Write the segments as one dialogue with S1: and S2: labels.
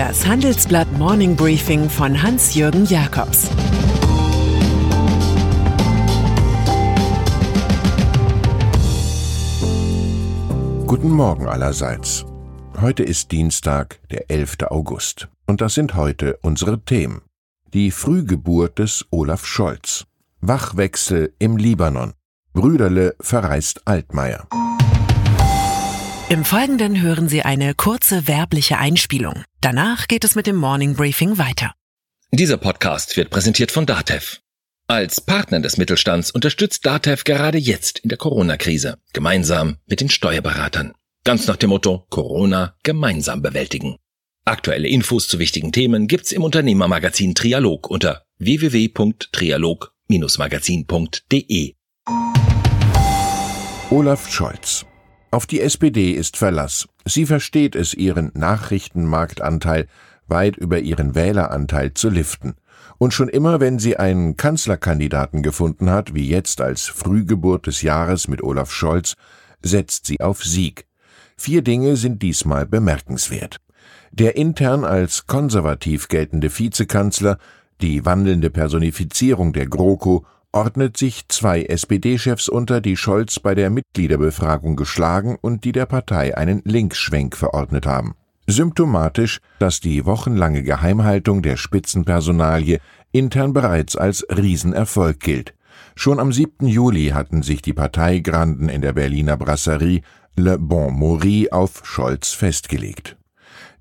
S1: Das Handelsblatt Morning Briefing von Hans-Jürgen Jakobs
S2: Guten Morgen allerseits. Heute ist Dienstag, der 11. August. Und das sind heute unsere Themen. Die Frühgeburt des Olaf Scholz. Wachwechsel im Libanon. Brüderle verreist Altmaier.
S1: Im Folgenden hören Sie eine kurze werbliche Einspielung. Danach geht es mit dem Morning Briefing weiter.
S3: Dieser Podcast wird präsentiert von Datev. Als Partner des Mittelstands unterstützt Datev gerade jetzt in der Corona-Krise, gemeinsam mit den Steuerberatern. Ganz nach dem Motto Corona gemeinsam bewältigen. Aktuelle Infos zu wichtigen Themen gibt's im Unternehmermagazin Trialog unter www.trialog-magazin.de.
S2: Olaf Scholz auf die SPD ist Verlass. Sie versteht es, ihren Nachrichtenmarktanteil weit über ihren Wähleranteil zu liften. Und schon immer, wenn sie einen Kanzlerkandidaten gefunden hat, wie jetzt als Frühgeburt des Jahres mit Olaf Scholz, setzt sie auf Sieg. Vier Dinge sind diesmal bemerkenswert. Der intern als konservativ geltende Vizekanzler, die wandelnde Personifizierung der GroKo ordnet sich zwei SPD-Chefs unter, die Scholz bei der Mitgliederbefragung geschlagen und die der Partei einen Linksschwenk verordnet haben. Symptomatisch, dass die wochenlange Geheimhaltung der Spitzenpersonalie intern bereits als Riesenerfolg gilt. Schon am 7. Juli hatten sich die Parteigranden in der Berliner Brasserie Le Bon Mori auf Scholz festgelegt.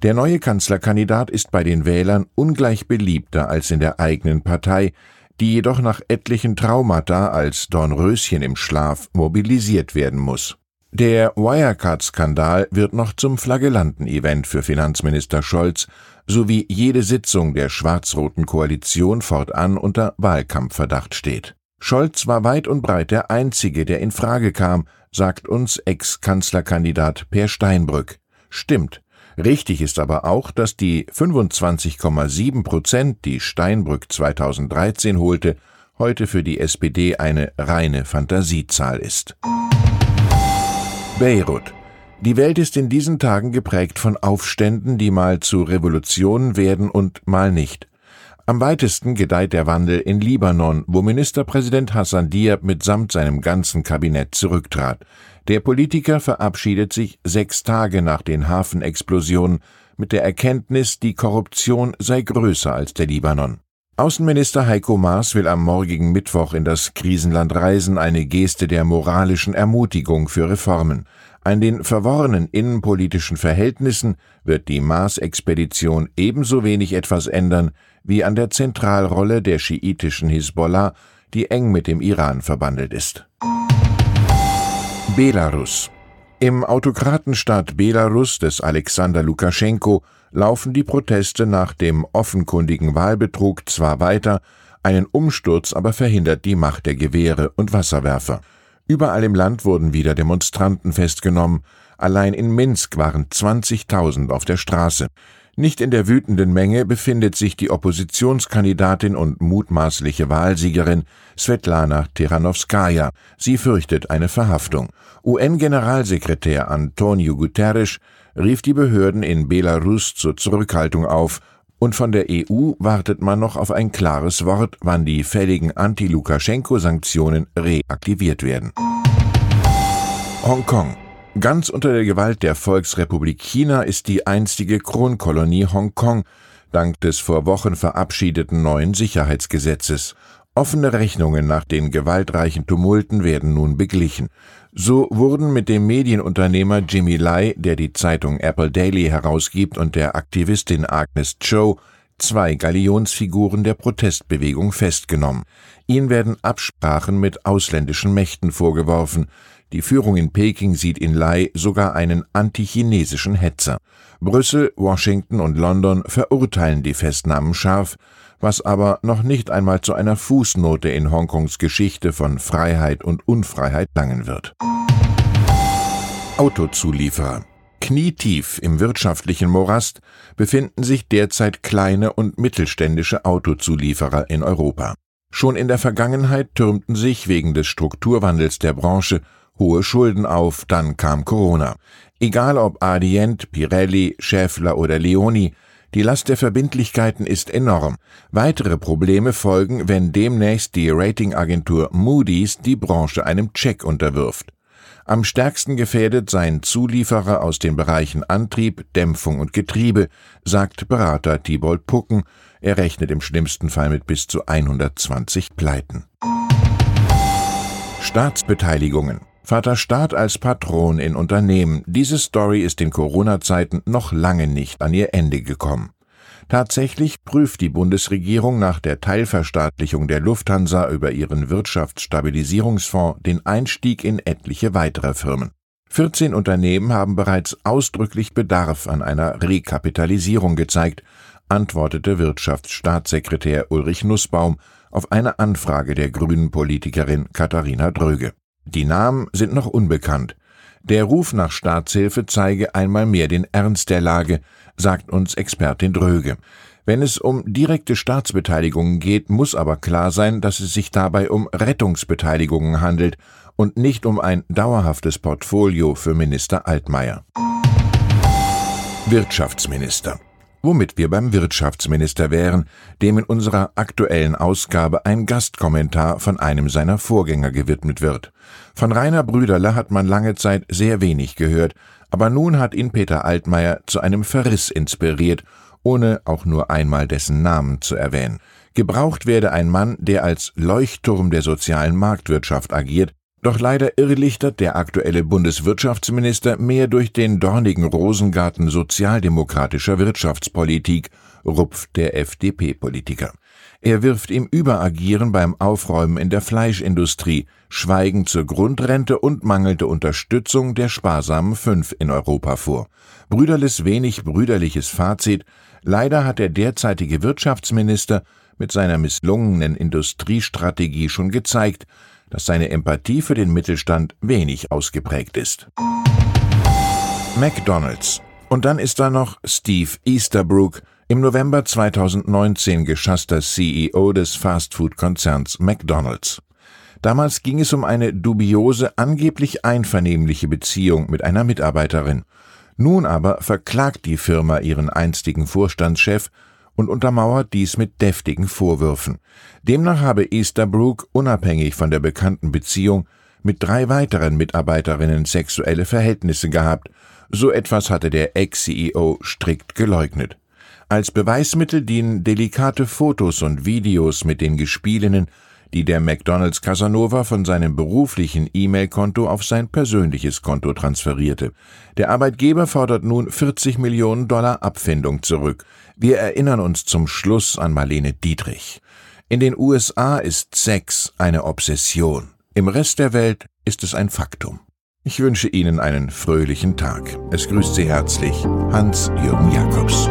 S2: Der neue Kanzlerkandidat ist bei den Wählern ungleich beliebter als in der eigenen Partei, die jedoch nach etlichen Traumata als Dornröschen im Schlaf mobilisiert werden muss. Der Wirecard-Skandal wird noch zum Flagellanten-Event für Finanzminister Scholz sowie jede Sitzung der schwarz-roten Koalition fortan unter Wahlkampfverdacht steht. Scholz war weit und breit der Einzige, der in Frage kam, sagt uns Ex-Kanzlerkandidat Per Steinbrück. Stimmt. Richtig ist aber auch, dass die 25,7 Prozent, die Steinbrück 2013 holte, heute für die SPD eine reine Fantasiezahl ist. Beirut. Die Welt ist in diesen Tagen geprägt von Aufständen, die mal zu Revolutionen werden und mal nicht. Am weitesten gedeiht der Wandel in Libanon, wo Ministerpräsident Hassan Diab mitsamt seinem ganzen Kabinett zurücktrat. Der Politiker verabschiedet sich sechs Tage nach den Hafenexplosionen mit der Erkenntnis, die Korruption sei größer als der Libanon. Außenminister Heiko Maas will am morgigen Mittwoch in das Krisenland reisen, eine Geste der moralischen Ermutigung für Reformen. An den verworrenen innenpolitischen Verhältnissen wird die Mars-Expedition ebenso wenig etwas ändern wie an der Zentralrolle der schiitischen Hisbollah, die eng mit dem Iran verbandelt ist. Belarus Im Autokratenstaat Belarus des Alexander Lukaschenko laufen die Proteste nach dem offenkundigen Wahlbetrug zwar weiter, einen Umsturz aber verhindert die Macht der Gewehre und Wasserwerfer. Überall im Land wurden wieder Demonstranten festgenommen, allein in Minsk waren 20.000 auf der Straße. Nicht in der wütenden Menge befindet sich die Oppositionskandidatin und mutmaßliche Wahlsiegerin Svetlana Tiranowskaja. Sie fürchtet eine Verhaftung. UN-Generalsekretär Antonio Guterres rief die Behörden in Belarus zur Zurückhaltung auf, und von der EU wartet man noch auf ein klares Wort, wann die fälligen Anti-Lukaschenko-Sanktionen reaktiviert werden. Hongkong Ganz unter der Gewalt der Volksrepublik China ist die einstige Kronkolonie Hongkong dank des vor Wochen verabschiedeten neuen Sicherheitsgesetzes. Offene Rechnungen nach den gewaltreichen Tumulten werden nun beglichen. So wurden mit dem Medienunternehmer Jimmy Lai, der die Zeitung Apple Daily herausgibt, und der Aktivistin Agnes Cho zwei Galionsfiguren der Protestbewegung festgenommen. Ihnen werden Absprachen mit ausländischen Mächten vorgeworfen. Die Führung in Peking sieht in Lai sogar einen antichinesischen Hetzer. Brüssel, Washington und London verurteilen die Festnahmen scharf, was aber noch nicht einmal zu einer Fußnote in Hongkongs Geschichte von Freiheit und Unfreiheit langen wird. Autozulieferer Knietief im wirtschaftlichen Morast befinden sich derzeit kleine und mittelständische Autozulieferer in Europa. Schon in der Vergangenheit türmten sich wegen des Strukturwandels der Branche hohe Schulden auf, dann kam Corona. Egal ob Adient, Pirelli, Schäffler oder Leoni, Die Last der Verbindlichkeiten ist enorm. Weitere Probleme folgen, wenn demnächst die Ratingagentur Moody's die Branche einem Check unterwirft. Am stärksten gefährdet seien Zulieferer aus den Bereichen Antrieb, Dämpfung und Getriebe, sagt Berater Thibault Pucken. Er rechnet im schlimmsten Fall mit bis zu 120 Pleiten. Staatsbeteiligungen. Vater Staat als Patron in Unternehmen. Diese Story ist in Corona-Zeiten noch lange nicht an ihr Ende gekommen. Tatsächlich prüft die Bundesregierung nach der Teilverstaatlichung der Lufthansa über ihren Wirtschaftsstabilisierungsfonds den Einstieg in etliche weitere Firmen. 14 Unternehmen haben bereits ausdrücklich Bedarf an einer Rekapitalisierung gezeigt, antwortete Wirtschaftsstaatssekretär Ulrich Nussbaum auf eine Anfrage der grünen Politikerin Katharina Dröge. Die Namen sind noch unbekannt. Der Ruf nach Staatshilfe zeige einmal mehr den Ernst der Lage, sagt uns Expertin Dröge. Wenn es um direkte Staatsbeteiligungen geht, muss aber klar sein, dass es sich dabei um Rettungsbeteiligungen handelt und nicht um ein dauerhaftes Portfolio für Minister Altmaier. Wirtschaftsminister womit wir beim Wirtschaftsminister wären, dem in unserer aktuellen Ausgabe ein Gastkommentar von einem seiner Vorgänger gewidmet wird. Von Rainer Brüderle hat man lange Zeit sehr wenig gehört, aber nun hat ihn Peter Altmaier zu einem Verriss inspiriert, ohne auch nur einmal dessen Namen zu erwähnen. Gebraucht werde ein Mann, der als Leuchtturm der sozialen Marktwirtschaft agiert, doch leider irrlichtert der aktuelle Bundeswirtschaftsminister mehr durch den dornigen Rosengarten sozialdemokratischer Wirtschaftspolitik, rupft der FDP-Politiker. Er wirft ihm Überagieren beim Aufräumen in der Fleischindustrie, Schweigen zur Grundrente und mangelnde Unterstützung der sparsamen Fünf in Europa vor. Brüderles wenig brüderliches Fazit, leider hat der derzeitige Wirtschaftsminister mit seiner misslungenen Industriestrategie schon gezeigt, dass seine Empathie für den Mittelstand wenig ausgeprägt ist. McDonald's. Und dann ist da noch Steve Easterbrook, im November 2019 geschasster CEO des Fastfood-Konzerns McDonald's. Damals ging es um eine dubiose, angeblich einvernehmliche Beziehung mit einer Mitarbeiterin. Nun aber verklagt die Firma ihren einstigen Vorstandschef und untermauert dies mit deftigen Vorwürfen. Demnach habe Easterbrook unabhängig von der bekannten Beziehung mit drei weiteren Mitarbeiterinnen sexuelle Verhältnisse gehabt. So etwas hatte der Ex-CEO strikt geleugnet. Als Beweismittel dienen delikate Fotos und Videos mit den Gespielinnen, die der McDonalds Casanova von seinem beruflichen E-Mail-Konto auf sein persönliches Konto transferierte. Der Arbeitgeber fordert nun 40 Millionen Dollar Abfindung zurück. Wir erinnern uns zum Schluss an Marlene Dietrich. In den USA ist Sex eine Obsession. Im Rest der Welt ist es ein Faktum. Ich wünsche Ihnen einen fröhlichen Tag. Es grüßt Sie herzlich Hans-Jürgen Jakobs.